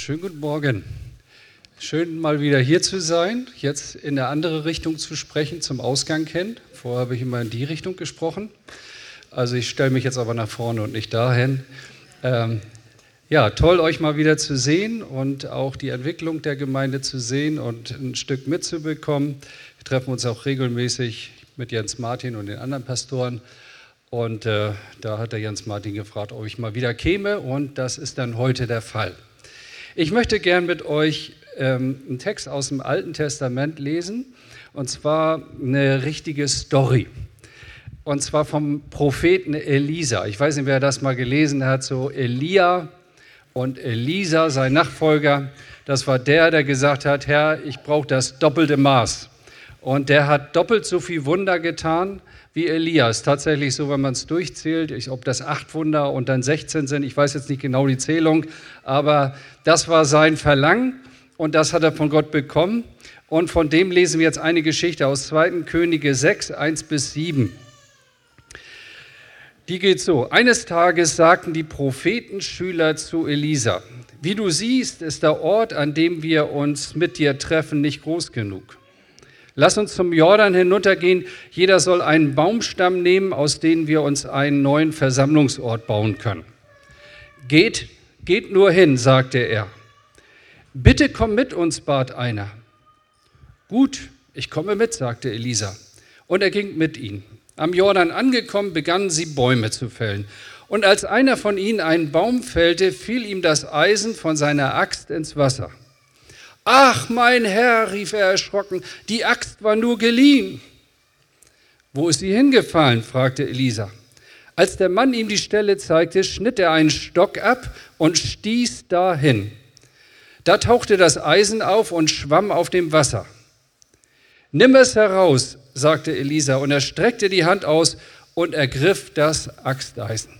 Schönen guten Morgen. Schön mal wieder hier zu sein, jetzt in eine andere Richtung zu sprechen, zum Ausgang hin. Vorher habe ich immer in die Richtung gesprochen. Also ich stelle mich jetzt aber nach vorne und nicht dahin. Ähm, ja, toll euch mal wieder zu sehen und auch die Entwicklung der Gemeinde zu sehen und ein Stück mitzubekommen. Wir treffen uns auch regelmäßig mit Jens Martin und den anderen Pastoren. Und äh, da hat der Jens Martin gefragt, ob ich mal wieder käme und das ist dann heute der Fall. Ich möchte gern mit euch ähm, einen Text aus dem Alten Testament lesen, und zwar eine richtige Story. Und zwar vom Propheten Elisa. Ich weiß nicht, wer das mal gelesen hat, so Elia und Elisa, sein Nachfolger. Das war der, der gesagt hat, Herr, ich brauche das doppelte Maß. Und der hat doppelt so viel Wunder getan wie Elias. Tatsächlich so, wenn man es durchzählt, ich, ob das acht Wunder und dann 16 sind, ich weiß jetzt nicht genau die Zählung, aber das war sein Verlangen und das hat er von Gott bekommen. Und von dem lesen wir jetzt eine Geschichte aus 2. Könige 6, 1 bis 7. Die geht so. Eines Tages sagten die Prophetenschüler zu Elisa, wie du siehst, ist der Ort, an dem wir uns mit dir treffen, nicht groß genug. Lass uns zum Jordan hinuntergehen. Jeder soll einen Baumstamm nehmen, aus dem wir uns einen neuen Versammlungsort bauen können. Geht, geht nur hin, sagte er. Bitte komm mit uns, bat einer. Gut, ich komme mit, sagte Elisa. Und er ging mit ihnen. Am Jordan angekommen, begannen sie Bäume zu fällen. Und als einer von ihnen einen Baum fällte, fiel ihm das Eisen von seiner Axt ins Wasser. Ach, mein Herr, rief er erschrocken, die Axt war nur geliehen. Wo ist sie hingefallen? fragte Elisa. Als der Mann ihm die Stelle zeigte, schnitt er einen Stock ab und stieß dahin. Da tauchte das Eisen auf und schwamm auf dem Wasser. Nimm es heraus, sagte Elisa, und er streckte die Hand aus und ergriff das Axteisen.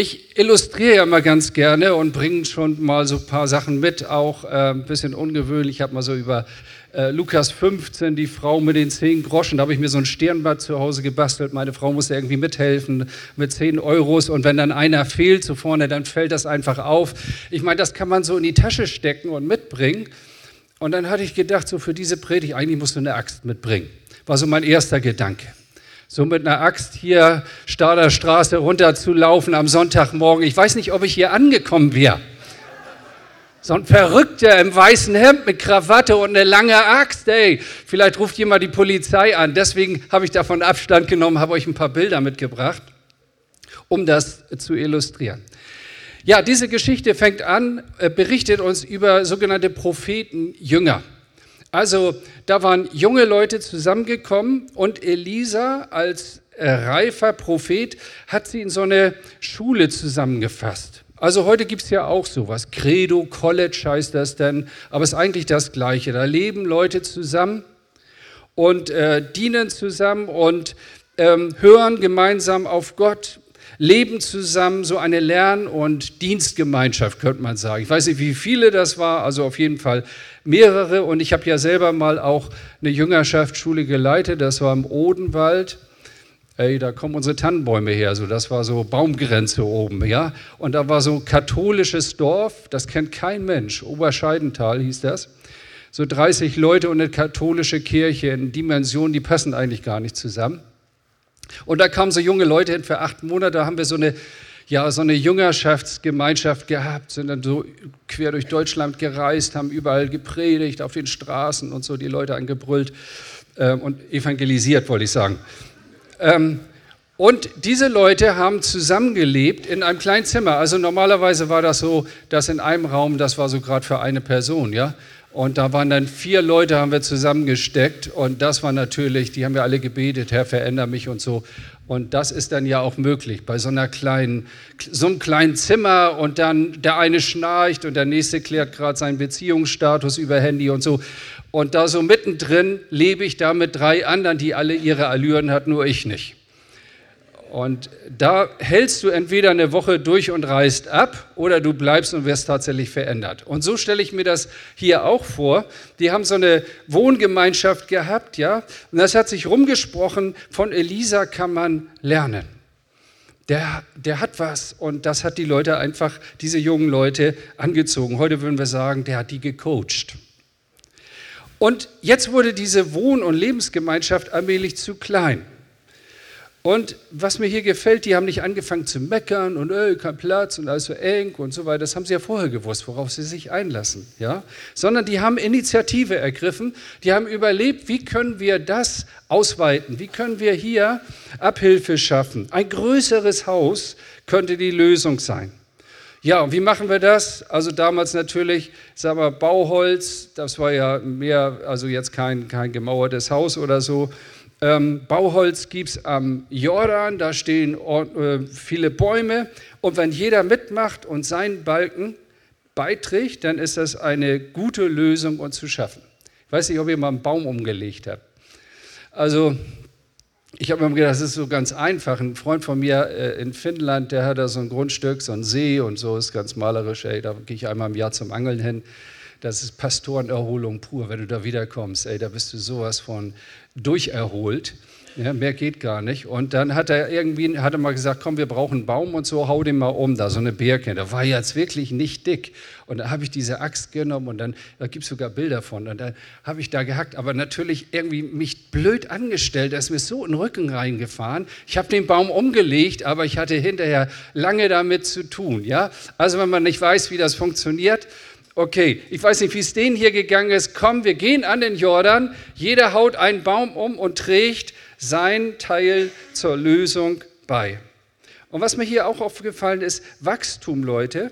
Ich illustriere ja mal ganz gerne und bringe schon mal so ein paar Sachen mit, auch äh, ein bisschen ungewöhnlich. Ich habe mal so über äh, Lukas 15, die Frau mit den 10 Groschen, da habe ich mir so ein Stirnbad zu Hause gebastelt. Meine Frau musste irgendwie mithelfen mit 10 Euros und wenn dann einer fehlt so vorne, dann fällt das einfach auf. Ich meine, das kann man so in die Tasche stecken und mitbringen. Und dann hatte ich gedacht, so für diese Predigt, eigentlich musst du eine Axt mitbringen. War so mein erster Gedanke so mit einer Axt hier Stader Straße runterzulaufen am Sonntagmorgen. Ich weiß nicht, ob ich hier angekommen wäre. So ein Verrückter im weißen Hemd mit Krawatte und eine lange Axt, ey. Vielleicht ruft jemand die Polizei an. Deswegen habe ich davon Abstand genommen, habe euch ein paar Bilder mitgebracht, um das zu illustrieren. Ja, diese Geschichte fängt an, äh, berichtet uns über sogenannte Prophetenjünger. Also da waren junge Leute zusammengekommen und Elisa als äh, reifer Prophet hat sie in so eine Schule zusammengefasst. Also heute gibt es ja auch sowas. Credo, College heißt das dann, aber es ist eigentlich das Gleiche. Da leben Leute zusammen und äh, dienen zusammen und ähm, hören gemeinsam auf Gott, leben zusammen, so eine Lern- und Dienstgemeinschaft, könnte man sagen. Ich weiß nicht, wie viele das war, also auf jeden Fall mehrere und ich habe ja selber mal auch eine Jüngerschaftsschule geleitet, das war im Odenwald. Ey, da kommen unsere Tannenbäume her, so das war so Baumgrenze oben, ja. Und da war so ein katholisches Dorf, das kennt kein Mensch, Oberscheidental hieß das. So 30 Leute und eine katholische Kirche in Dimensionen, die passen eigentlich gar nicht zusammen. Und da kamen so junge Leute hin für acht Monate, da haben wir so eine ja, so eine Jüngerschaftsgemeinschaft gehabt, sind dann so quer durch Deutschland gereist, haben überall gepredigt, auf den Straßen und so die Leute angebrüllt äh, und evangelisiert, wollte ich sagen. Ähm, und diese Leute haben zusammengelebt in einem kleinen Zimmer. Also normalerweise war das so, dass in einem Raum, das war so gerade für eine Person, ja. Und da waren dann vier Leute, haben wir zusammengesteckt. Und das war natürlich, die haben wir alle gebetet, Herr, veränder mich und so. Und das ist dann ja auch möglich bei so einer kleinen, so einem kleinen Zimmer und dann der eine schnarcht und der nächste klärt gerade seinen Beziehungsstatus über Handy und so. Und da so mittendrin lebe ich da mit drei anderen, die alle ihre Allüren hatten, nur ich nicht. Und da hältst du entweder eine Woche durch und reist ab oder du bleibst und wirst tatsächlich verändert. Und so stelle ich mir das hier auch vor. Die haben so eine Wohngemeinschaft gehabt, ja. Und das hat sich rumgesprochen, von Elisa kann man lernen. der, der hat was und das hat die Leute einfach, diese jungen Leute angezogen. Heute würden wir sagen, der hat die gecoacht. Und jetzt wurde diese Wohn- und Lebensgemeinschaft allmählich zu klein. Und was mir hier gefällt, die haben nicht angefangen zu meckern und äh, kein Platz und alles so eng und so weiter. Das haben sie ja vorher gewusst, worauf sie sich einlassen. Ja? Sondern die haben Initiative ergriffen, die haben überlebt, wie können wir das ausweiten, wie können wir hier Abhilfe schaffen. Ein größeres Haus könnte die Lösung sein. Ja, und wie machen wir das? Also damals natürlich, sagen wir, Bauholz, das war ja mehr, also jetzt kein, kein gemauertes Haus oder so. Ähm, Bauholz gibt es am Jordan, da stehen äh, viele Bäume. Und wenn jeder mitmacht und seinen Balken beiträgt, dann ist das eine gute Lösung und zu schaffen. Ich weiß nicht, ob ihr mal einen Baum umgelegt habt. Also ich habe mir gedacht, das ist so ganz einfach. Ein Freund von mir äh, in Finnland, der hat da so ein Grundstück, so ein See und so, ist ganz malerisch. Ey, da gehe ich einmal im Jahr zum Angeln hin. Das ist Pastorenerholung pur. Wenn du da wiederkommst, ey, da bist du sowas von durcherholt. Ja, mehr geht gar nicht. Und dann hat er irgendwie, hat er mal gesagt, komm, wir brauchen einen Baum und so, hau den mal um, da so eine Birke. Da war jetzt wirklich nicht dick. Und dann habe ich diese Axt genommen und dann, da gibt es sogar Bilder von. Und dann habe ich da gehackt, aber natürlich irgendwie mich blöd angestellt, da ist mir so in den Rücken reingefahren. Ich habe den Baum umgelegt, aber ich hatte hinterher lange damit zu tun. Ja? Also wenn man nicht weiß, wie das funktioniert, Okay, ich weiß nicht, wie es denen hier gegangen ist. Komm, wir gehen an den Jordan. Jeder haut einen Baum um und trägt sein Teil zur Lösung bei. Und was mir hier auch aufgefallen ist, Wachstum, Leute,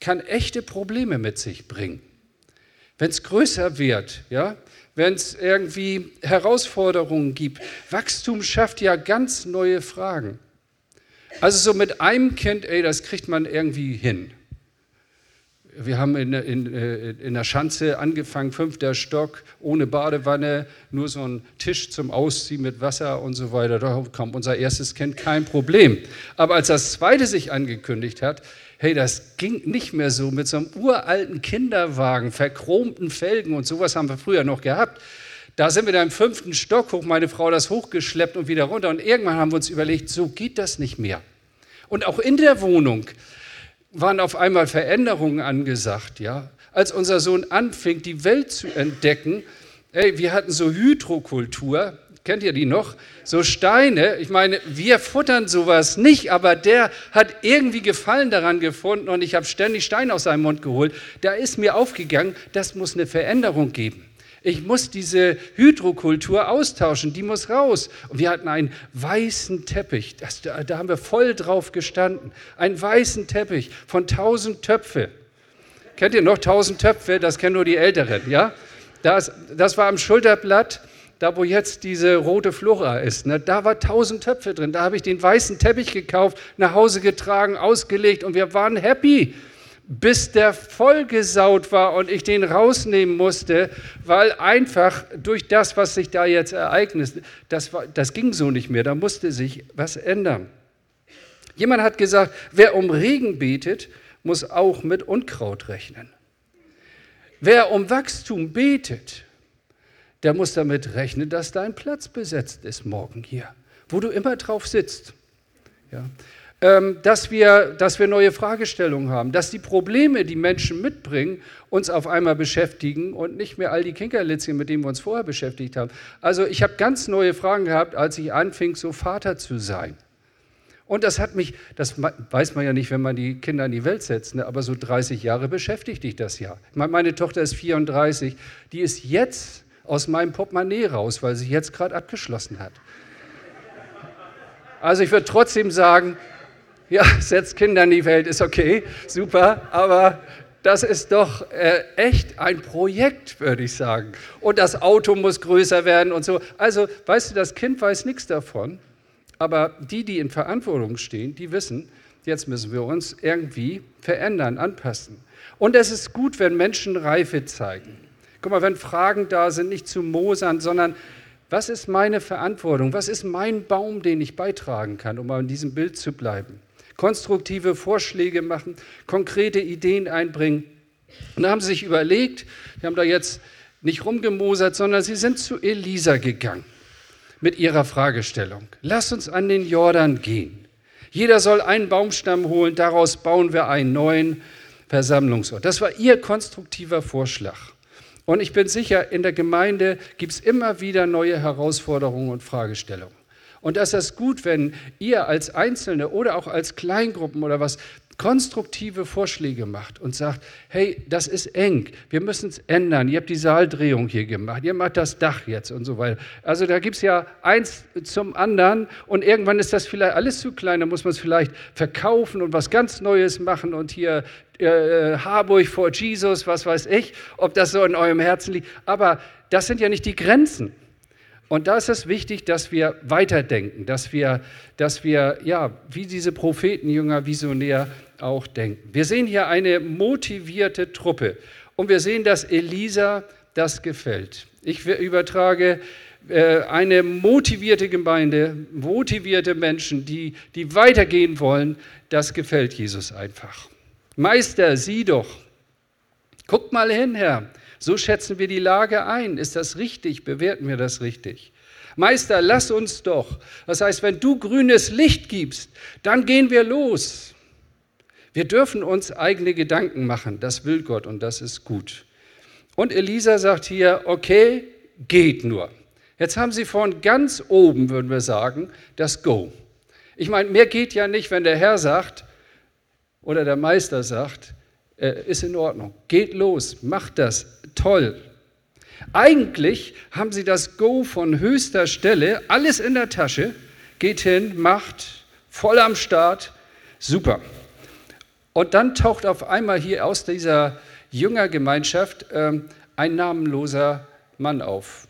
kann echte Probleme mit sich bringen. Wenn es größer wird, ja, wenn es irgendwie Herausforderungen gibt, Wachstum schafft ja ganz neue Fragen. Also so mit einem Kind, ey, das kriegt man irgendwie hin. Wir haben in, in, äh, in der Schanze angefangen, fünfter Stock, ohne Badewanne, nur so ein Tisch zum Ausziehen mit Wasser und so weiter. Da kam unser erstes Kind kein Problem. Aber als das zweite sich angekündigt hat, hey, das ging nicht mehr so mit so einem uralten Kinderwagen, verchromten Felgen und sowas haben wir früher noch gehabt. Da sind wir dann im fünften Stock hoch, meine Frau das hochgeschleppt und wieder runter. Und irgendwann haben wir uns überlegt, so geht das nicht mehr. Und auch in der Wohnung waren auf einmal Veränderungen angesagt, ja. Als unser Sohn anfing, die Welt zu entdecken, ey, wir hatten so Hydrokultur, kennt ihr die noch? So Steine, ich meine, wir futtern sowas nicht, aber der hat irgendwie Gefallen daran gefunden und ich habe ständig Steine aus seinem Mund geholt. Da ist mir aufgegangen, das muss eine Veränderung geben. Ich muss diese Hydrokultur austauschen, die muss raus. Und wir hatten einen weißen Teppich, das, da, da haben wir voll drauf gestanden. Einen weißen Teppich von tausend Töpfe. Kennt ihr noch tausend Töpfe? Das kennen nur die Älteren, ja? Das, das war am Schulterblatt, da wo jetzt diese rote Flora ist. Ne? Da war tausend Töpfe drin. Da habe ich den weißen Teppich gekauft, nach Hause getragen, ausgelegt und wir waren happy bis der vollgesaut war und ich den rausnehmen musste, weil einfach durch das, was sich da jetzt ereignet, das, war, das ging so nicht mehr, da musste sich was ändern. Jemand hat gesagt, wer um Regen betet, muss auch mit Unkraut rechnen. Wer um Wachstum betet, der muss damit rechnen, dass dein Platz besetzt ist morgen hier, wo du immer drauf sitzt. Ja. Ähm, dass wir, dass wir neue Fragestellungen haben, dass die Probleme, die Menschen mitbringen, uns auf einmal beschäftigen und nicht mehr all die Kinkerlitzchen, mit denen wir uns vorher beschäftigt haben. Also ich habe ganz neue Fragen gehabt, als ich anfing, so Vater zu sein. Und das hat mich, das weiß man ja nicht, wenn man die Kinder in die Welt setzt, ne? aber so 30 Jahre beschäftigt dich das ja. Meine Tochter ist 34, die ist jetzt aus meinem Portemonnaie raus, weil sie jetzt gerade abgeschlossen hat. Also ich würde trotzdem sagen, ja, setzt Kinder in die Welt, ist okay, super, aber das ist doch äh, echt ein Projekt, würde ich sagen. Und das Auto muss größer werden und so. Also, weißt du, das Kind weiß nichts davon, aber die, die in Verantwortung stehen, die wissen, jetzt müssen wir uns irgendwie verändern, anpassen. Und es ist gut, wenn Menschen Reife zeigen. Guck mal, wenn Fragen da sind, nicht zu mosern, sondern was ist meine Verantwortung? Was ist mein Baum, den ich beitragen kann, um in diesem Bild zu bleiben? Konstruktive Vorschläge machen, konkrete Ideen einbringen. Und da haben sie sich überlegt, die haben da jetzt nicht rumgemosert, sondern sie sind zu Elisa gegangen mit ihrer Fragestellung. Lass uns an den Jordan gehen. Jeder soll einen Baumstamm holen, daraus bauen wir einen neuen Versammlungsort. Das war Ihr konstruktiver Vorschlag. Und ich bin sicher, in der Gemeinde gibt es immer wieder neue Herausforderungen und Fragestellungen. Und das ist gut, wenn ihr als Einzelne oder auch als Kleingruppen oder was konstruktive Vorschläge macht und sagt, hey, das ist eng, wir müssen es ändern, ihr habt die Saaldrehung hier gemacht, ihr macht das Dach jetzt und so weiter. Also da gibt es ja eins zum anderen und irgendwann ist das vielleicht alles zu klein, da muss man es vielleicht verkaufen und was ganz Neues machen und hier äh, Harburg vor Jesus, was weiß ich, ob das so in eurem Herzen liegt. Aber das sind ja nicht die Grenzen. Und da ist es wichtig, dass wir weiterdenken, dass wir, dass wir ja, wie diese Prophetenjünger visionär auch denken. Wir sehen hier eine motivierte Truppe und wir sehen, dass Elisa das gefällt. Ich übertrage äh, eine motivierte Gemeinde, motivierte Menschen, die, die weitergehen wollen, das gefällt Jesus einfach. Meister, sieh doch. Guck mal hin, Herr. So schätzen wir die Lage ein. Ist das richtig? Bewerten wir das richtig? Meister, lass uns doch. Das heißt, wenn du grünes Licht gibst, dann gehen wir los. Wir dürfen uns eigene Gedanken machen. Das will Gott und das ist gut. Und Elisa sagt hier, okay, geht nur. Jetzt haben sie von ganz oben, würden wir sagen, das Go. Ich meine, mehr geht ja nicht, wenn der Herr sagt oder der Meister sagt, äh, ist in Ordnung, geht los, macht das, toll. Eigentlich haben sie das Go von höchster Stelle, alles in der Tasche, geht hin, macht, voll am Start, super. Und dann taucht auf einmal hier aus dieser Jüngergemeinschaft ähm, ein namenloser Mann auf.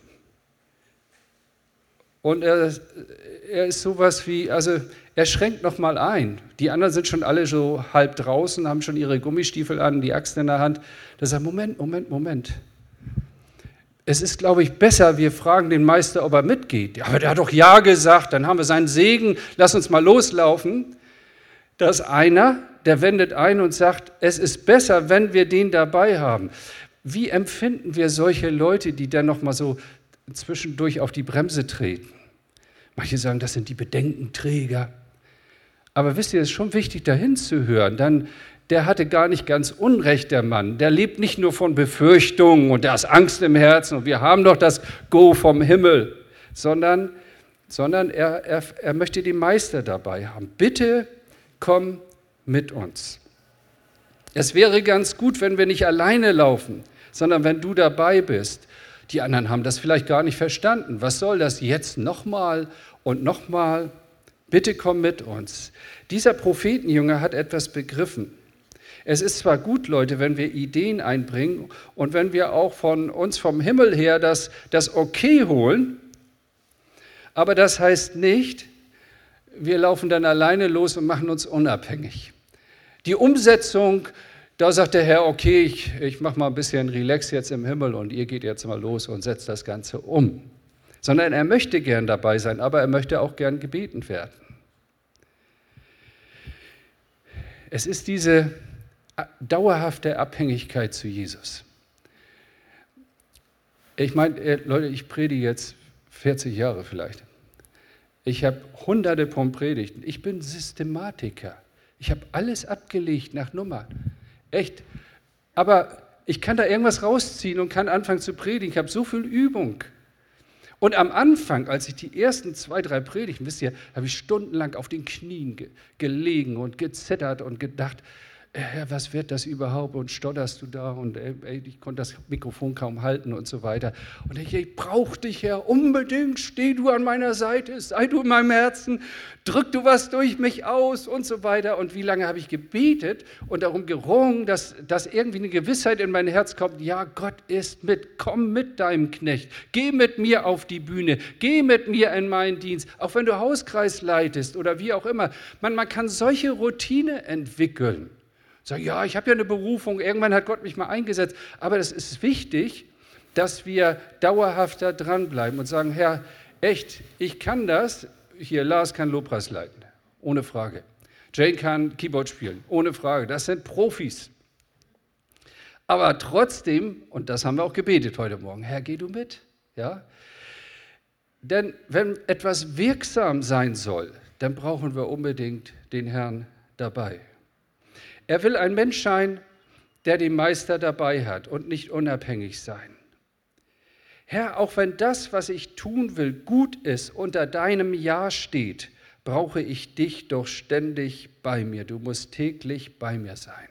Und er, er ist sowas wie, also er schränkt nochmal ein. Die anderen sind schon alle so halb draußen, haben schon ihre Gummistiefel an, die Axt in der Hand. Da sagt Moment, Moment, Moment. Es ist, glaube ich, besser, wir fragen den Meister, ob er mitgeht. Ja, aber der hat doch Ja gesagt, dann haben wir seinen Segen, lass uns mal loslaufen. Da ist einer, der wendet ein und sagt, es ist besser, wenn wir den dabei haben. Wie empfinden wir solche Leute, die dann noch mal so zwischendurch auf die Bremse treten? Manche sagen, das sind die Bedenkenträger. Aber wisst ihr, es ist schon wichtig, dahin zu hören. Dann, der hatte gar nicht ganz Unrecht, der Mann. Der lebt nicht nur von Befürchtungen und da ist Angst im Herzen und wir haben doch das Go vom Himmel, sondern, sondern er, er, er möchte den Meister dabei haben. Bitte komm mit uns. Es wäre ganz gut, wenn wir nicht alleine laufen, sondern wenn du dabei bist. Die anderen haben das vielleicht gar nicht verstanden. Was soll das jetzt nochmal und nochmal? Bitte komm mit uns. Dieser Prophetenjunge hat etwas begriffen. Es ist zwar gut, Leute, wenn wir Ideen einbringen und wenn wir auch von uns vom Himmel her das, das Okay holen, aber das heißt nicht, wir laufen dann alleine los und machen uns unabhängig. Die Umsetzung, da sagt der Herr, okay, ich, ich mache mal ein bisschen Relax jetzt im Himmel und ihr geht jetzt mal los und setzt das Ganze um sondern er möchte gern dabei sein, aber er möchte auch gern gebeten werden. Es ist diese dauerhafte Abhängigkeit zu Jesus. Ich meine, äh, Leute, ich predige jetzt 40 Jahre vielleicht. Ich habe hunderte von Predigten. Ich bin Systematiker. Ich habe alles abgelegt nach Nummer. Echt. Aber ich kann da irgendwas rausziehen und kann anfangen zu predigen. Ich habe so viel Übung. Und am Anfang, als ich die ersten zwei, drei Predigten, wisst ihr, habe ich stundenlang auf den Knien ge gelegen und gezittert und gedacht, Herr, was wird das überhaupt? Und stotterst du da? Und ey, ich konnte das Mikrofon kaum halten und so weiter. Und ich, ich brauche dich, Herr, unbedingt. Steh du an meiner Seite, sei du in meinem Herzen, drück du was durch mich aus und so weiter. Und wie lange habe ich gebetet und darum gerungen, dass, dass irgendwie eine Gewissheit in mein Herz kommt. Ja, Gott ist mit. Komm mit deinem Knecht. Geh mit mir auf die Bühne. Geh mit mir in meinen Dienst. Auch wenn du Hauskreis leitest oder wie auch immer. Man, man kann solche Routine entwickeln. Sag, ja, ich habe ja eine Berufung, irgendwann hat Gott mich mal eingesetzt. Aber es ist wichtig, dass wir dauerhafter dranbleiben und sagen, Herr, echt, ich kann das. Hier, Lars kann Lobpreis leiten, ohne Frage. Jane kann Keyboard spielen, ohne Frage. Das sind Profis. Aber trotzdem, und das haben wir auch gebetet heute Morgen, Herr, geh du mit. Ja? Denn wenn etwas wirksam sein soll, dann brauchen wir unbedingt den Herrn dabei. Er will ein Mensch sein, der den Meister dabei hat und nicht unabhängig sein. Herr, auch wenn das, was ich tun will, gut ist, unter deinem Ja steht, brauche ich dich doch ständig bei mir. Du musst täglich bei mir sein.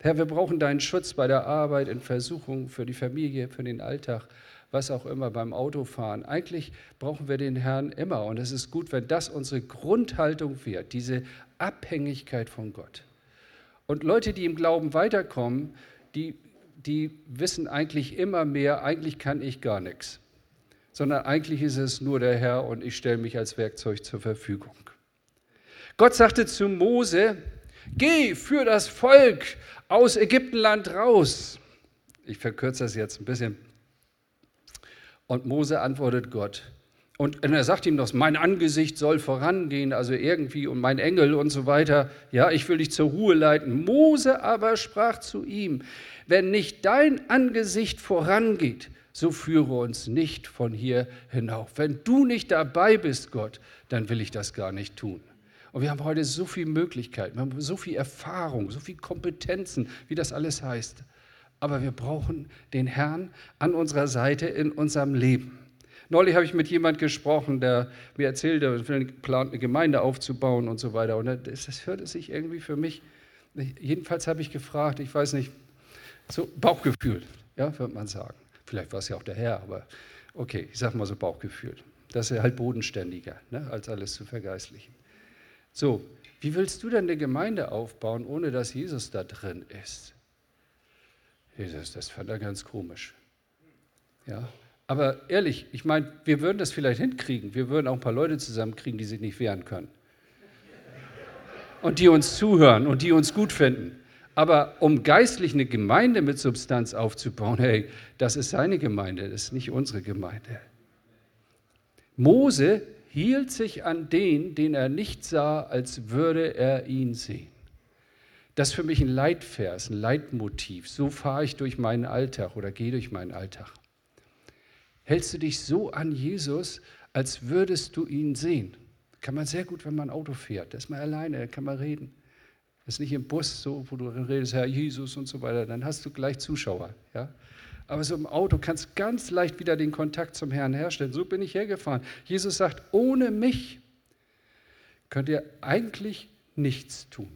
Herr, wir brauchen deinen Schutz bei der Arbeit, in Versuchungen, für die Familie, für den Alltag, was auch immer, beim Autofahren. Eigentlich brauchen wir den Herrn immer. Und es ist gut, wenn das unsere Grundhaltung wird, diese Abhängigkeit von Gott. Und Leute, die im Glauben weiterkommen, die, die wissen eigentlich immer mehr, eigentlich kann ich gar nichts, sondern eigentlich ist es nur der Herr und ich stelle mich als Werkzeug zur Verfügung. Gott sagte zu Mose, geh für das Volk aus Ägyptenland raus. Ich verkürze das jetzt ein bisschen. Und Mose antwortet Gott. Und er sagt ihm noch, mein Angesicht soll vorangehen, also irgendwie und mein Engel und so weiter. Ja, ich will dich zur Ruhe leiten. Mose aber sprach zu ihm, wenn nicht dein Angesicht vorangeht, so führe uns nicht von hier hinauf. Wenn du nicht dabei bist, Gott, dann will ich das gar nicht tun. Und wir haben heute so viele Möglichkeiten, wir haben so viel Erfahrung, so viele Kompetenzen, wie das alles heißt. Aber wir brauchen den Herrn an unserer Seite in unserem Leben. Neulich habe ich mit jemand gesprochen, der mir erzählte, er plant, eine Gemeinde aufzubauen und so weiter. Und das, das hörte sich irgendwie für mich, jedenfalls habe ich gefragt, ich weiß nicht, so Bauchgefühl, ja, würde man sagen. Vielleicht war es ja auch der Herr, aber okay, ich sage mal so Bauchgefühl. Das ist halt bodenständiger, ne, als alles zu vergeistlichen. So, wie willst du denn eine Gemeinde aufbauen, ohne dass Jesus da drin ist? Jesus, das fand er ganz komisch. Ja, aber ehrlich, ich meine, wir würden das vielleicht hinkriegen. Wir würden auch ein paar Leute zusammenkriegen, die sich nicht wehren können. Und die uns zuhören und die uns gut finden. Aber um geistlich eine Gemeinde mit Substanz aufzubauen, hey, das ist seine Gemeinde, das ist nicht unsere Gemeinde. Mose hielt sich an den, den er nicht sah, als würde er ihn sehen. Das ist für mich ein Leitvers, ein Leitmotiv. So fahre ich durch meinen Alltag oder gehe durch meinen Alltag. Hältst du dich so an Jesus, als würdest du ihn sehen? Kann man sehr gut, wenn man Auto fährt. Da ist man alleine, da kann man reden. Das ist nicht im Bus so, wo du redest, Herr Jesus und so weiter. Dann hast du gleich Zuschauer. Ja? Aber so im Auto kannst du ganz leicht wieder den Kontakt zum Herrn herstellen. So bin ich hergefahren. Jesus sagt, ohne mich könnt ihr eigentlich nichts tun,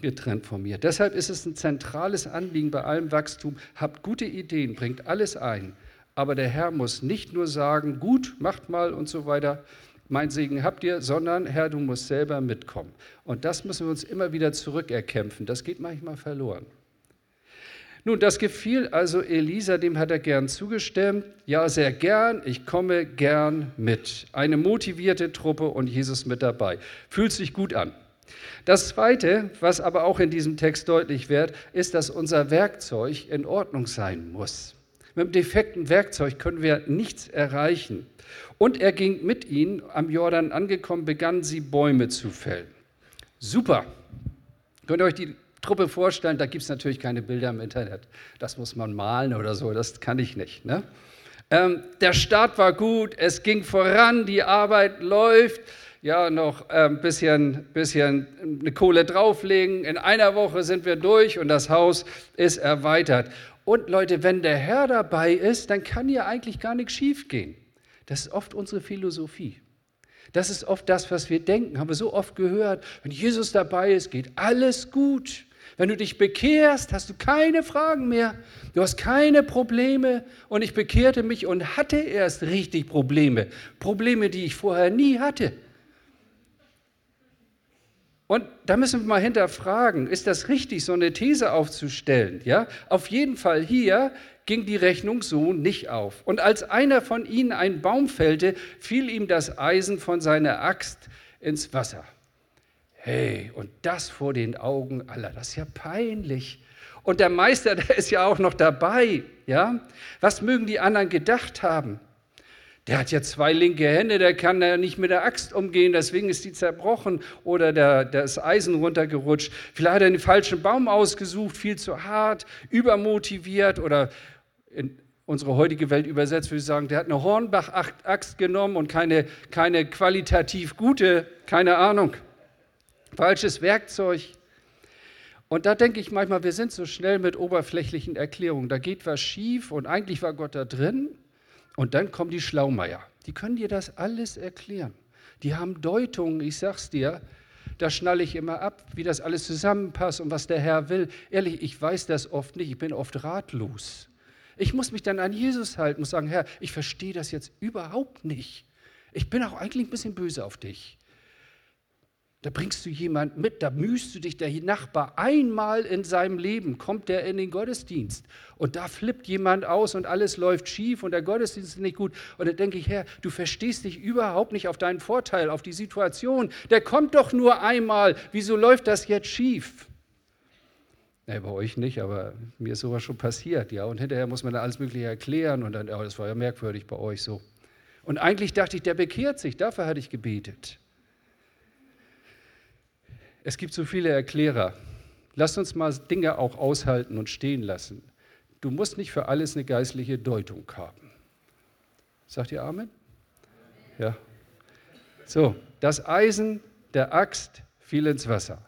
getrennt von mir. Deshalb ist es ein zentrales Anliegen bei allem Wachstum. Habt gute Ideen, bringt alles ein. Aber der Herr muss nicht nur sagen, gut, macht mal und so weiter, mein Segen habt ihr, sondern Herr, du musst selber mitkommen. Und das müssen wir uns immer wieder zurückerkämpfen. Das geht manchmal verloren. Nun, das gefiel also Elisa, dem hat er gern zugestimmt. Ja, sehr gern, ich komme gern mit. Eine motivierte Truppe und Jesus mit dabei. Fühlt sich gut an. Das Zweite, was aber auch in diesem Text deutlich wird, ist, dass unser Werkzeug in Ordnung sein muss. Mit dem defekten Werkzeug können wir nichts erreichen. Und er ging mit ihnen, am Jordan angekommen, begann sie Bäume zu fällen. Super. Könnt ihr euch die Truppe vorstellen, da gibt es natürlich keine Bilder im Internet. Das muss man malen oder so, das kann ich nicht. Ne? Ähm, der Start war gut, es ging voran, die Arbeit läuft. Ja, noch ein ähm, bisschen, bisschen eine Kohle drauflegen. In einer Woche sind wir durch und das Haus ist erweitert. Und Leute, wenn der Herr dabei ist, dann kann hier eigentlich gar nichts schiefgehen. Das ist oft unsere Philosophie. Das ist oft das, was wir denken. Haben wir so oft gehört. Wenn Jesus dabei ist, geht alles gut. Wenn du dich bekehrst, hast du keine Fragen mehr. Du hast keine Probleme. Und ich bekehrte mich und hatte erst richtig Probleme. Probleme, die ich vorher nie hatte. Und da müssen wir mal hinterfragen, ist das richtig, so eine These aufzustellen? Ja? Auf jeden Fall hier ging die Rechnung so nicht auf. Und als einer von ihnen einen Baum fällte, fiel ihm das Eisen von seiner Axt ins Wasser. Hey, und das vor den Augen aller, das ist ja peinlich. Und der Meister, der ist ja auch noch dabei, ja? Was mögen die anderen gedacht haben? Der hat ja zwei linke Hände, der kann ja nicht mit der Axt umgehen, deswegen ist die zerbrochen oder der, das Eisen runtergerutscht. Vielleicht hat er den falschen Baum ausgesucht, viel zu hart, übermotiviert oder in, unsere heutige Welt übersetzt, würde ich sagen, der hat eine Hornbach-Axt genommen und keine, keine qualitativ gute, keine Ahnung, falsches Werkzeug. Und da denke ich manchmal, wir sind so schnell mit oberflächlichen Erklärungen. Da geht was schief und eigentlich war Gott da drin. Und dann kommen die Schlaumeier. Die können dir das alles erklären. Die haben Deutungen, ich sag's dir, da schnalle ich immer ab, wie das alles zusammenpasst und was der Herr will. Ehrlich, ich weiß das oft nicht, ich bin oft ratlos. Ich muss mich dann an Jesus halten und sagen, Herr, ich verstehe das jetzt überhaupt nicht. Ich bin auch eigentlich ein bisschen böse auf dich. Da bringst du jemand mit, da mühst du dich, der Nachbar einmal in seinem Leben kommt der in den Gottesdienst und da flippt jemand aus und alles läuft schief und der Gottesdienst ist nicht gut. Und da denke ich, Herr, du verstehst dich überhaupt nicht auf deinen Vorteil, auf die Situation. Der kommt doch nur einmal. Wieso läuft das jetzt schief? Nee, bei euch nicht, aber mir ist sowas schon passiert, ja. Und hinterher muss man da alles Mögliche erklären und dann, oh, das war ja merkwürdig bei euch so. Und eigentlich dachte ich, der bekehrt sich, dafür hatte ich gebetet. Es gibt so viele Erklärer. Lass uns mal Dinge auch aushalten und stehen lassen. Du musst nicht für alles eine geistliche Deutung haben. Sagt ihr Amen? Ja. So, das Eisen der Axt fiel ins Wasser.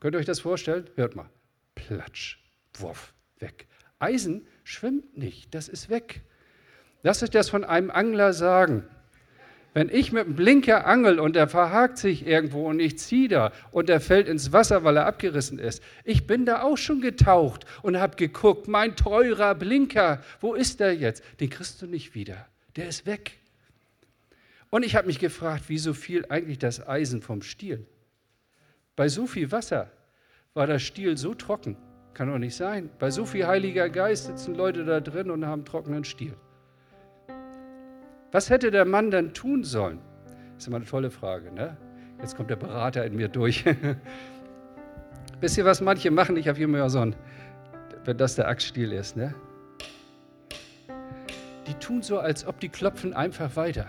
Könnt ihr euch das vorstellen? Hört mal. Platsch, wuff, weg. Eisen schwimmt nicht, das ist weg. Lass euch das von einem Angler sagen. Wenn ich mit dem Blinker angel und der verhakt sich irgendwo und ich ziehe da und der fällt ins Wasser, weil er abgerissen ist, ich bin da auch schon getaucht und habe geguckt, mein teurer Blinker, wo ist der jetzt? Den kriegst du nicht wieder, der ist weg. Und ich habe mich gefragt, wieso fiel eigentlich das Eisen vom Stiel? Bei so viel Wasser war der Stiel so trocken. Kann doch nicht sein. Bei so viel Heiliger Geist sitzen Leute da drin und haben trockenen Stiel. Was hätte der Mann dann tun sollen? Das ist immer eine tolle Frage. Ne? Jetzt kommt der Berater in mir durch. Wisst ihr, was manche machen? Ich habe hier mal so ein, wenn das der Axtstiel ist. Ne? Die tun so, als ob die klopfen einfach weiter.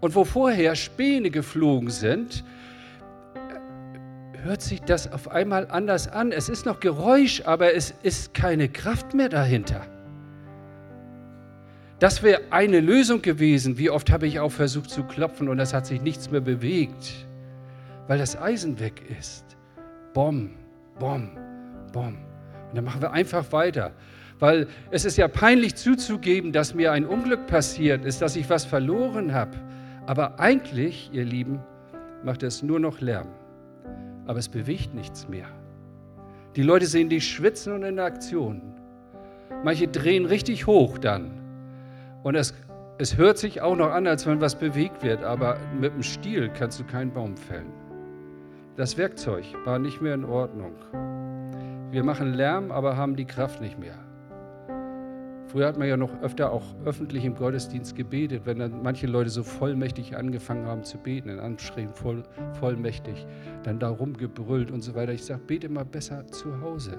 Und wo vorher Späne geflogen sind, hört sich das auf einmal anders an. Es ist noch Geräusch, aber es ist keine Kraft mehr dahinter. Das wäre eine Lösung gewesen. Wie oft habe ich auch versucht zu klopfen und es hat sich nichts mehr bewegt, weil das Eisen weg ist. Bom, bom, bom. Und dann machen wir einfach weiter. Weil es ist ja peinlich zuzugeben, dass mir ein Unglück passiert ist, dass ich was verloren habe. Aber eigentlich, ihr Lieben, macht es nur noch Lärm. Aber es bewegt nichts mehr. Die Leute sehen dich schwitzen und in Aktion. Manche drehen richtig hoch dann und es, es hört sich auch noch an, als wenn was bewegt wird, aber mit dem Stiel kannst du keinen Baum fällen. Das Werkzeug war nicht mehr in Ordnung. Wir machen Lärm, aber haben die Kraft nicht mehr. Früher hat man ja noch öfter auch öffentlich im Gottesdienst gebetet, wenn dann manche Leute so vollmächtig angefangen haben zu beten, in Anschrien voll, vollmächtig, dann da rumgebrüllt und so weiter. Ich sage, bete mal besser zu Hause.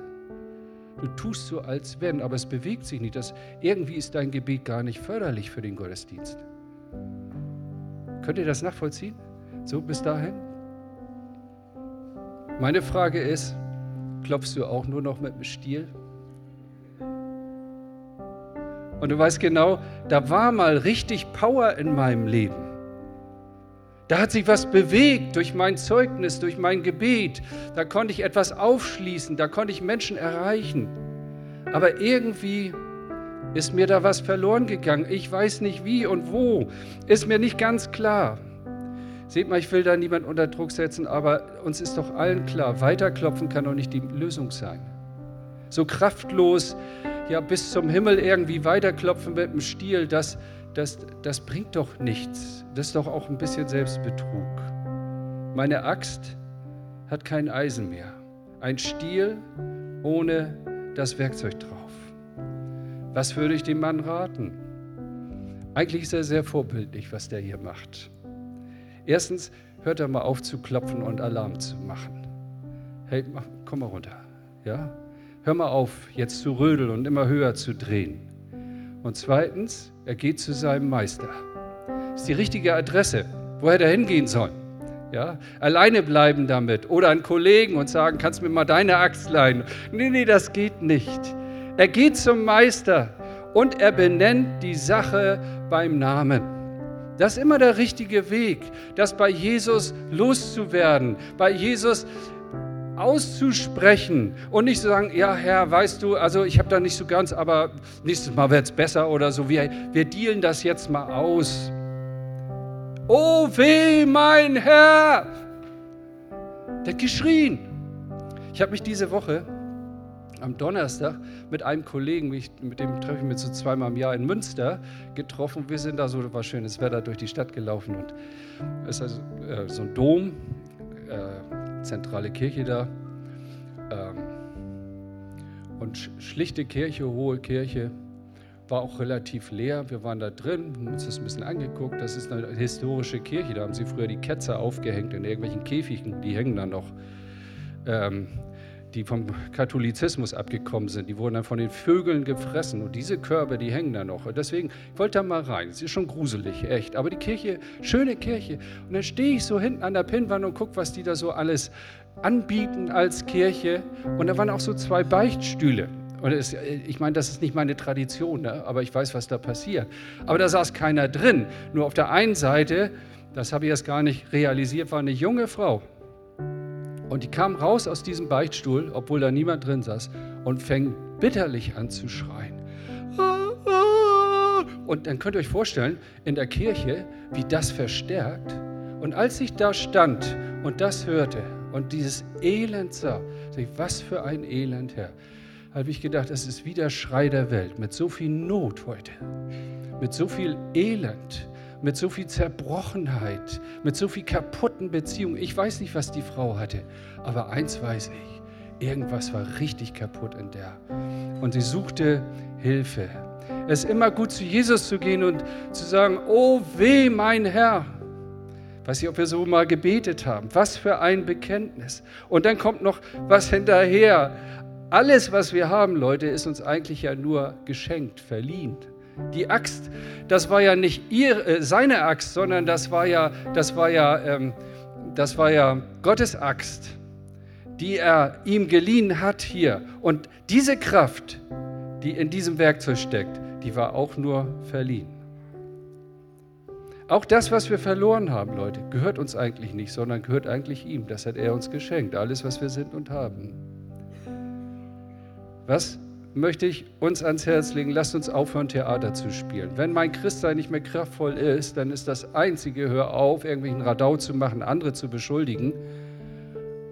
Du tust so, als wenn, aber es bewegt sich nicht. Das, irgendwie ist dein Gebet gar nicht förderlich für den Gottesdienst. Könnt ihr das nachvollziehen? So bis dahin? Meine Frage ist, klopfst du auch nur noch mit dem Stiel? Und du weißt genau, da war mal richtig Power in meinem Leben. Da hat sich was bewegt durch mein Zeugnis, durch mein Gebet. Da konnte ich etwas aufschließen, da konnte ich Menschen erreichen. Aber irgendwie ist mir da was verloren gegangen. Ich weiß nicht wie und wo. Ist mir nicht ganz klar. Seht mal, ich will da niemand unter Druck setzen, aber uns ist doch allen klar, weiterklopfen kann doch nicht die Lösung sein. So kraftlos, ja, bis zum Himmel irgendwie weiterklopfen mit dem Stiel, das, das, das bringt doch nichts. Das ist doch auch ein bisschen Selbstbetrug. Meine Axt hat kein Eisen mehr. Ein Stiel ohne das Werkzeug drauf. Was würde ich dem Mann raten? Eigentlich ist er sehr vorbildlich, was der hier macht. Erstens, hört er mal auf zu klopfen und Alarm zu machen. Hey, mach, komm mal runter. Ja? Hör mal auf, jetzt zu rödeln und immer höher zu drehen. Und zweitens, er geht zu seinem Meister. Das ist die richtige Adresse, wo er hingehen sollen. Ja, alleine bleiben damit oder an Kollegen und sagen, kannst du mir mal deine Axt leihen? Nee, nee, das geht nicht. Er geht zum Meister und er benennt die Sache beim Namen. Das ist immer der richtige Weg, das bei Jesus loszuwerden, bei Jesus auszusprechen und nicht zu sagen, ja Herr, weißt du, also ich habe da nicht so ganz, aber nächstes Mal wird es besser oder so. Wir, wir dealen das jetzt mal aus. Oh weh, mein Herr! Der hat geschrien. Ich habe mich diese Woche am Donnerstag mit einem Kollegen, mit dem treffe ich mich so zweimal im Jahr in Münster, getroffen. Wir sind da so, war schönes Wetter, durch die Stadt gelaufen und es ist also äh, so ein Dom, äh, zentrale Kirche da. Ähm, und schlichte Kirche, hohe Kirche, war auch relativ leer. Wir waren da drin, haben uns das ein bisschen angeguckt. Das ist eine historische Kirche, da haben sie früher die Ketzer aufgehängt in irgendwelchen Käfigen, die hängen da noch. Die vom Katholizismus abgekommen sind, die wurden dann von den Vögeln gefressen und diese Körbe, die hängen da noch. Und deswegen, ich wollte da mal rein. Es ist schon gruselig, echt. Aber die Kirche, schöne Kirche. Und dann stehe ich so hinten an der Pinnwand und gucke, was die da so alles anbieten als Kirche. Und da waren auch so zwei Beichtstühle. Und es, ich meine, das ist nicht meine Tradition, ne? aber ich weiß, was da passiert. Aber da saß keiner drin. Nur auf der einen Seite, das habe ich erst gar nicht realisiert, war eine junge Frau. Und die kam raus aus diesem Beichtstuhl, obwohl da niemand drin saß, und fängt bitterlich an zu schreien. Und dann könnt ihr euch vorstellen, in der Kirche, wie das verstärkt. Und als ich da stand und das hörte und dieses Elend sah, ich, was für ein Elend, Herr, habe ich gedacht, das ist wie der Schrei der Welt, mit so viel Not heute, mit so viel Elend, mit so viel Zerbrochenheit, mit so viel kaputten Beziehungen. Ich weiß nicht, was die Frau hatte, aber eins weiß ich, irgendwas war richtig kaputt in der. Und sie suchte Hilfe. Es ist immer gut, zu Jesus zu gehen und zu sagen, oh weh, mein Herr. Weiß nicht, ob wir so mal gebetet haben. Was für ein Bekenntnis. Und dann kommt noch was hinterher. Alles, was wir haben, Leute, ist uns eigentlich ja nur geschenkt, verliehen. Die Axt, das war ja nicht ihr, äh, seine Axt, sondern das war ja, das war ja, ähm, das war ja Gottes Axt, die er ihm geliehen hat hier. Und diese Kraft, die in diesem Werkzeug steckt, die war auch nur verliehen. Auch das, was wir verloren haben, Leute, gehört uns eigentlich nicht, sondern gehört eigentlich ihm. Das hat er uns geschenkt, alles, was wir sind und haben. Was möchte ich uns ans Herz legen, lasst uns aufhören, Theater zu spielen. Wenn mein Christsein nicht mehr kraftvoll ist, dann ist das Einzige, hör auf, irgendwelchen Radau zu machen, andere zu beschuldigen,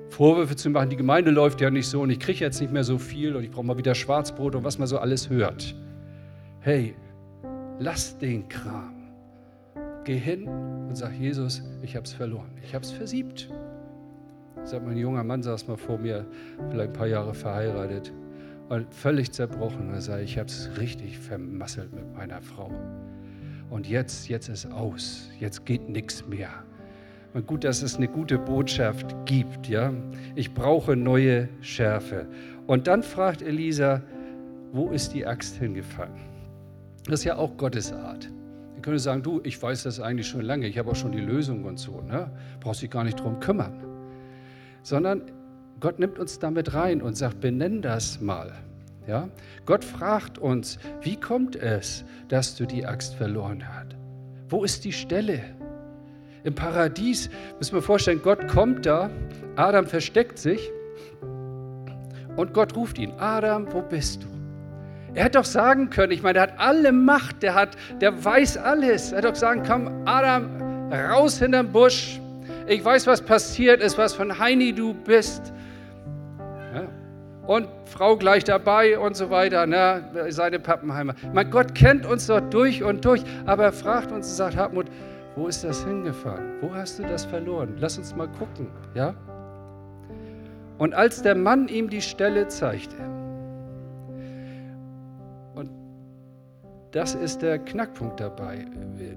Vorwürfe zu machen, die Gemeinde läuft ja nicht so und ich kriege jetzt nicht mehr so viel und ich brauche mal wieder Schwarzbrot und was man so alles hört. Hey, lass den Kram. Geh hin und sag, Jesus, ich habe es verloren, ich habe es versiebt. Sag mal, ein junger Mann saß mal vor mir, vielleicht ein paar Jahre verheiratet und völlig zerbrochen. Er sagt, ich habe es richtig vermasselt mit meiner Frau. Und jetzt, jetzt ist aus. Jetzt geht nichts mehr. Und gut, dass es eine gute Botschaft gibt, ja. Ich brauche neue Schärfe. Und dann fragt Elisa, wo ist die Axt hingefallen? Das ist ja auch Gottes Art. Ich könnte sagen, du, ich weiß das eigentlich schon lange, ich habe auch schon die Lösung und so, ne? Brauchst dich gar nicht drum kümmern. Sondern Gott nimmt uns damit rein und sagt, benenn das mal. Ja? Gott fragt uns, wie kommt es, dass du die Axt verloren hast? Wo ist die Stelle? Im Paradies, müssen wir vorstellen, Gott kommt da, Adam versteckt sich und Gott ruft ihn, Adam, wo bist du? Er hätte doch sagen können, ich meine, er hat alle Macht, der, hat, der weiß alles. Er hätte doch sagen können, Adam, raus hinterm Busch. Ich weiß, was passiert ist, was von Heini du bist und Frau gleich dabei und so weiter, ne? seine Pappenheimer. Mein Gott kennt uns doch durch und durch, aber er fragt uns und sagt, Hartmut, wo ist das hingefahren? Wo hast du das verloren? Lass uns mal gucken, ja? Und als der Mann ihm die Stelle zeigte, und das ist der Knackpunkt dabei,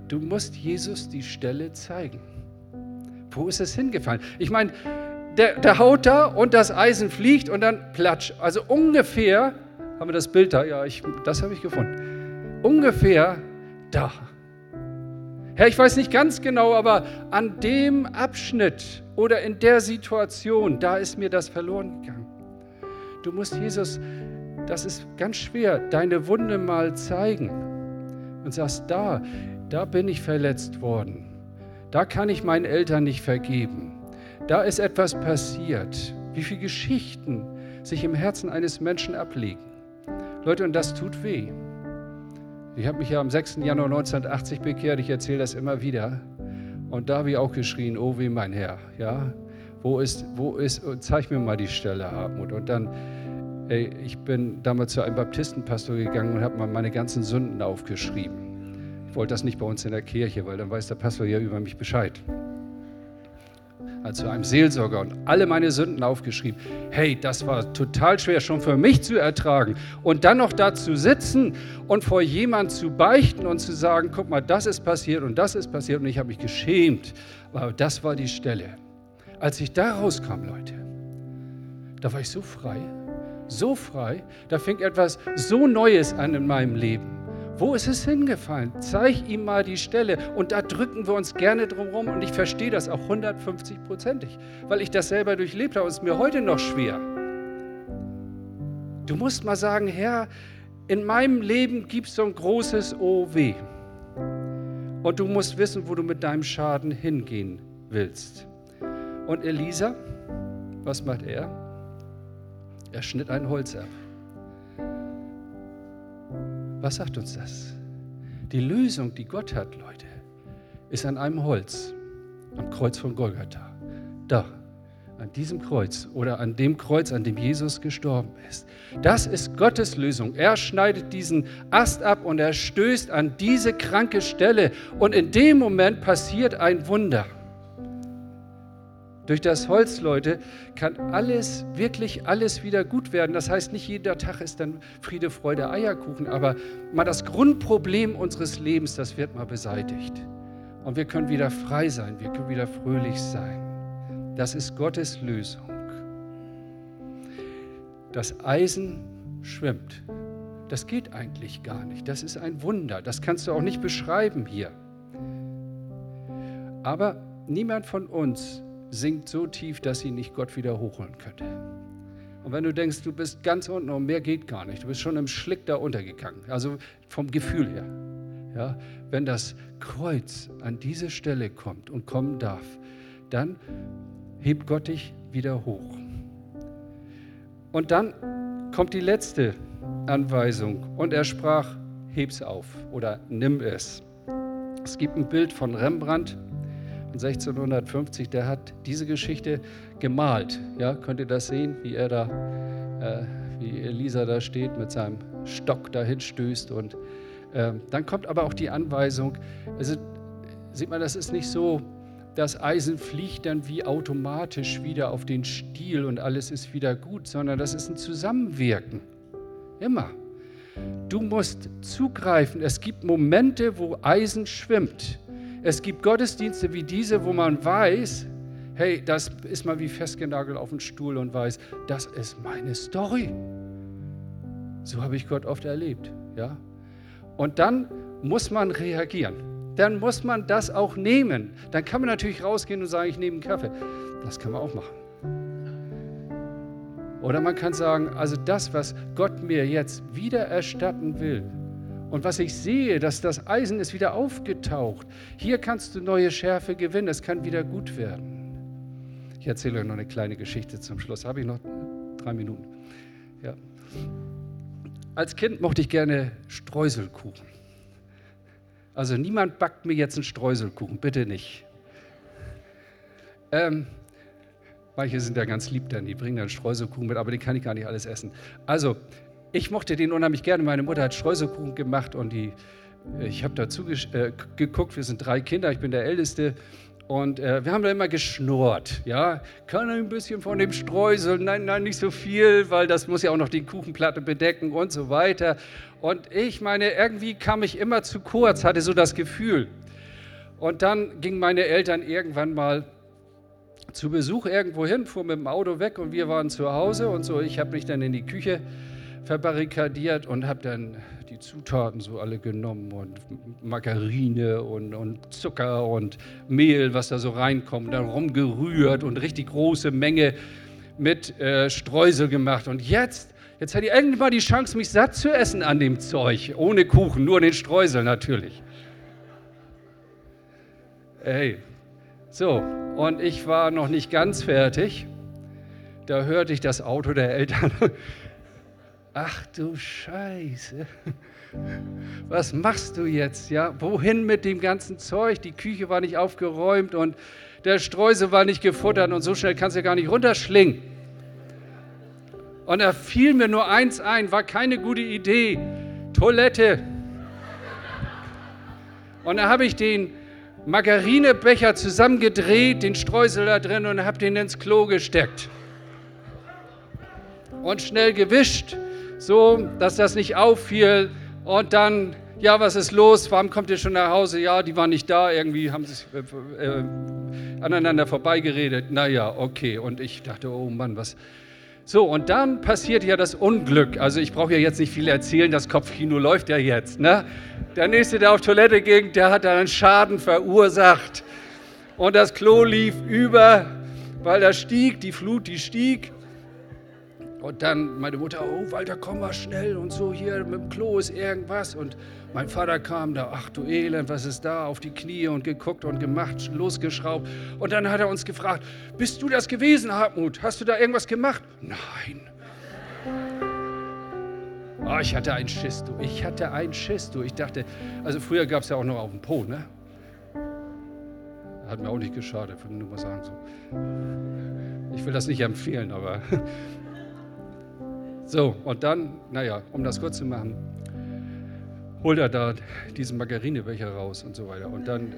du musst Jesus die Stelle zeigen. Wo ist es hingefallen? Ich meine, der, der haut da und das Eisen fliegt und dann platsch. Also ungefähr, haben wir das Bild da? Ja, ich, das habe ich gefunden. Ungefähr da. Herr, ich weiß nicht ganz genau, aber an dem Abschnitt oder in der Situation, da ist mir das verloren gegangen. Du musst Jesus das ist ganz schwer, deine Wunde mal zeigen und sagst, da, da bin ich verletzt worden. Da kann ich meinen Eltern nicht vergeben. Da ist etwas passiert. Wie viele Geschichten sich im Herzen eines Menschen ablegen. Leute, und das tut weh. Ich habe mich ja am 6. Januar 1980 bekehrt, ich erzähle das immer wieder. Und da habe ich auch geschrien, oh weh mein Herr, ja, wo ist, wo ist, zeig mir mal die Stelle Hartmut. Und dann, ey, ich bin damals zu einem Baptistenpastor gegangen und habe mal meine ganzen Sünden aufgeschrieben. Ich wollte das nicht bei uns in der Kirche, weil dann weiß der Pastor ja über mich Bescheid zu einem Seelsorger und alle meine Sünden aufgeschrieben. Hey, das war total schwer schon für mich zu ertragen. Und dann noch da zu sitzen und vor jemand zu beichten und zu sagen, guck mal, das ist passiert und das ist passiert und ich habe mich geschämt. Aber das war die Stelle. Als ich da rauskam, Leute, da war ich so frei, so frei, da fing etwas so Neues an in meinem Leben. Wo ist es hingefallen? Zeig ihm mal die Stelle. Und da drücken wir uns gerne drum rum. Und ich verstehe das auch 150-prozentig, weil ich das selber durchlebt habe und es ist mir heute noch schwer. Du musst mal sagen, Herr, in meinem Leben gibt es so ein großes OW. Und du musst wissen, wo du mit deinem Schaden hingehen willst. Und Elisa, was macht er? Er schnitt ein Holz ab. Was sagt uns das? Die Lösung, die Gott hat, Leute, ist an einem Holz, am Kreuz von Golgatha. Da, an diesem Kreuz oder an dem Kreuz, an dem Jesus gestorben ist. Das ist Gottes Lösung. Er schneidet diesen Ast ab und er stößt an diese kranke Stelle und in dem Moment passiert ein Wunder. Durch das Holz, Leute, kann alles, wirklich alles wieder gut werden. Das heißt, nicht jeder Tag ist dann Friede, Freude, Eierkuchen, aber mal das Grundproblem unseres Lebens, das wird mal beseitigt. Und wir können wieder frei sein, wir können wieder fröhlich sein. Das ist Gottes Lösung. Das Eisen schwimmt. Das geht eigentlich gar nicht. Das ist ein Wunder. Das kannst du auch nicht beschreiben hier. Aber niemand von uns sinkt so tief, dass sie nicht Gott wieder hochholen könnte. Und wenn du denkst, du bist ganz unten und mehr geht gar nicht, du bist schon im Schlick da untergegangen, also vom Gefühl her. Ja, wenn das Kreuz an diese Stelle kommt und kommen darf, dann hebt Gott dich wieder hoch. Und dann kommt die letzte Anweisung und er sprach, heb's auf oder nimm es. Es gibt ein Bild von Rembrandt, 1650, der hat diese Geschichte gemalt. Ja, könnt ihr das sehen, wie er da, äh, wie Elisa da steht mit seinem Stock dahin stößt. Und äh, dann kommt aber auch die Anweisung, also sieht man, das ist nicht so, das Eisen fliegt dann wie automatisch wieder auf den Stiel und alles ist wieder gut, sondern das ist ein Zusammenwirken. Immer. Du musst zugreifen. Es gibt Momente, wo Eisen schwimmt. Es gibt Gottesdienste wie diese, wo man weiß, hey, das ist mal wie festgenagelt auf dem Stuhl und weiß, das ist meine Story. So habe ich Gott oft erlebt, ja. Und dann muss man reagieren. Dann muss man das auch nehmen. Dann kann man natürlich rausgehen und sagen, ich nehme einen Kaffee. Das kann man auch machen. Oder man kann sagen, also das, was Gott mir jetzt wieder erstatten will, und was ich sehe, dass das Eisen ist wieder aufgetaucht. Hier kannst du neue Schärfe gewinnen. Es kann wieder gut werden. Ich erzähle euch noch eine kleine Geschichte zum Schluss. Habe ich noch drei Minuten? Ja. Als Kind mochte ich gerne Streuselkuchen. Also niemand backt mir jetzt einen Streuselkuchen, bitte nicht. Ähm, manche sind ja ganz lieb dann, die bringen dann Streuselkuchen mit, aber den kann ich gar nicht alles essen. Also ich mochte den unheimlich gerne. Meine Mutter hat Streuselkuchen gemacht und die, ich habe dazu äh, geguckt. Wir sind drei Kinder, ich bin der Älteste. Und äh, wir haben da immer geschnurrt, ja. Kann ein bisschen von dem Streusel? Nein, nein, nicht so viel, weil das muss ja auch noch die Kuchenplatte bedecken und so weiter. Und ich meine, irgendwie kam ich immer zu kurz, hatte so das Gefühl. Und dann gingen meine Eltern irgendwann mal zu Besuch irgendwo hin, fuhr mit dem Auto weg und wir waren zu Hause und so. Ich habe mich dann in die Küche verbarrikadiert und habe dann die Zutaten so alle genommen und Margarine und, und Zucker und Mehl, was da so reinkommt, dann rumgerührt und richtig große Menge mit äh, Streusel gemacht. Und jetzt, Jetzt hätte ich endlich mal die Chance, mich satt zu essen an dem Zeug. Ohne Kuchen, nur den Streusel natürlich. Ey, so, und ich war noch nicht ganz fertig. Da hörte ich das Auto der Eltern. Ach du Scheiße. Was machst du jetzt? Ja, wohin mit dem ganzen Zeug? Die Küche war nicht aufgeräumt und der Streusel war nicht gefuttert und so schnell kannst du ja gar nicht runterschlingen. Und da fiel mir nur eins ein, war keine gute Idee. Toilette. Und da habe ich den Margarinebecher zusammengedreht, den Streusel da drin und habe den ins Klo gesteckt. Und schnell gewischt, so dass das nicht auffiel. Und dann, ja, was ist los? Warum kommt ihr schon nach Hause? Ja, die waren nicht da, irgendwie haben sich äh, äh, aneinander vorbeigeredet. Naja, okay. Und ich dachte, oh Mann, was. So, und dann passiert ja das Unglück. Also ich brauche ja jetzt nicht viel erzählen, das Kopfkino läuft ja jetzt. Ne? Der Nächste, der auf Toilette ging, der hat einen Schaden verursacht. Und das Klo lief über, weil da stieg, die Flut, die stieg. Und dann meine Mutter, oh Walter, komm mal schnell und so, hier mit dem Klo ist irgendwas. Und mein Vater kam da, ach du Elend, was ist da, auf die Knie und geguckt und gemacht, losgeschraubt. Und dann hat er uns gefragt, bist du das gewesen, Hartmut? Hast du da irgendwas gemacht? Nein. Oh, ich hatte einen Schiss, du. Ich hatte einen Schiss, du. Ich dachte, also früher gab es ja auch noch auf dem Po, ne? Hat mir auch nicht geschadet, würde nur mal sagen so. Ich will das nicht empfehlen, aber so, und dann, naja, um das kurz zu machen, holt er da diesen Margarinebecher raus und so weiter. Und dann,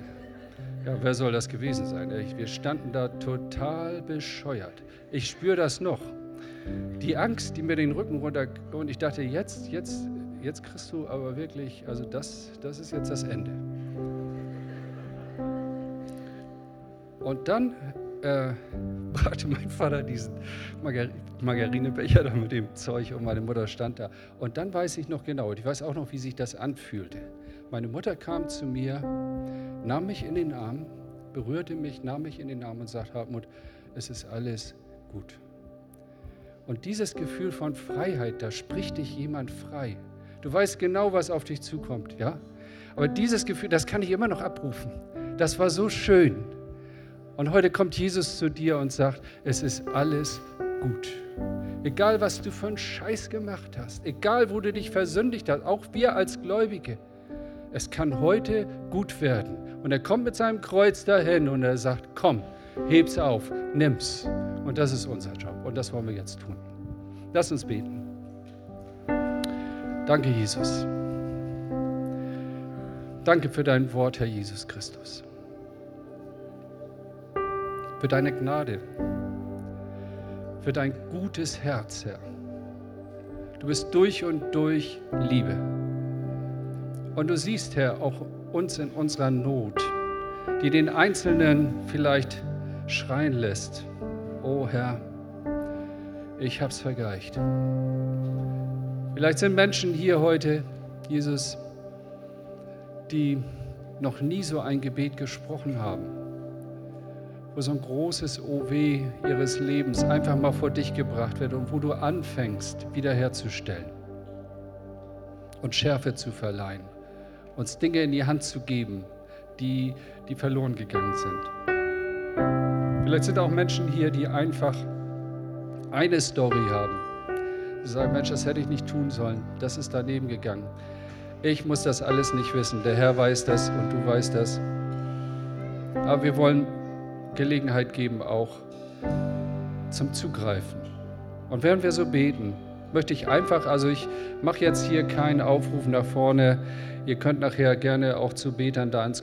ja, wer soll das gewesen sein? Wir standen da total bescheuert. Ich spüre das noch. Die Angst, die mir den Rücken runter. Und ich dachte, jetzt, jetzt, jetzt kriegst du aber wirklich, also das, das ist jetzt das Ende. Und dann äh, brachte mein Vater diesen Margar Margarinebecher da mit dem Zeug und meine Mutter stand da. Und dann weiß ich noch genau, ich weiß auch noch, wie sich das anfühlte. Meine Mutter kam zu mir, nahm mich in den Arm, berührte mich, nahm mich in den Arm und sagte, Hartmut, es ist alles gut. Und dieses Gefühl von Freiheit, da spricht dich jemand frei. Du weißt genau, was auf dich zukommt, ja? Aber dieses Gefühl, das kann ich immer noch abrufen. Das war so schön. Und heute kommt Jesus zu dir und sagt, es ist alles gut. Egal, was du für einen Scheiß gemacht hast, egal, wo du dich versündigt hast, auch wir als Gläubige, es kann heute gut werden. Und er kommt mit seinem Kreuz dahin und er sagt, komm, heb's auf, nimm's. Und das ist unser Job und das wollen wir jetzt tun. Lass uns beten. Danke, Jesus. Danke für dein Wort, Herr Jesus Christus für deine Gnade, für dein gutes Herz, Herr. Du bist durch und durch Liebe. Und du siehst, Herr, auch uns in unserer Not, die den Einzelnen vielleicht schreien lässt. Oh Herr, ich hab's vergleicht. Vielleicht sind Menschen hier heute, Jesus, die noch nie so ein Gebet gesprochen haben wo so ein großes OW ihres Lebens einfach mal vor dich gebracht wird und wo du anfängst, wiederherzustellen und Schärfe zu verleihen, uns Dinge in die Hand zu geben, die, die verloren gegangen sind. Vielleicht sind auch Menschen hier, die einfach eine Story haben. Sie sagen, Mensch, das hätte ich nicht tun sollen. Das ist daneben gegangen. Ich muss das alles nicht wissen. Der Herr weiß das und du weißt das. Aber wir wollen Gelegenheit geben, auch zum Zugreifen. Und während wir so beten, möchte ich einfach, also ich mache jetzt hier keinen Aufruf nach vorne. Ihr könnt nachher gerne auch zu Betern da ins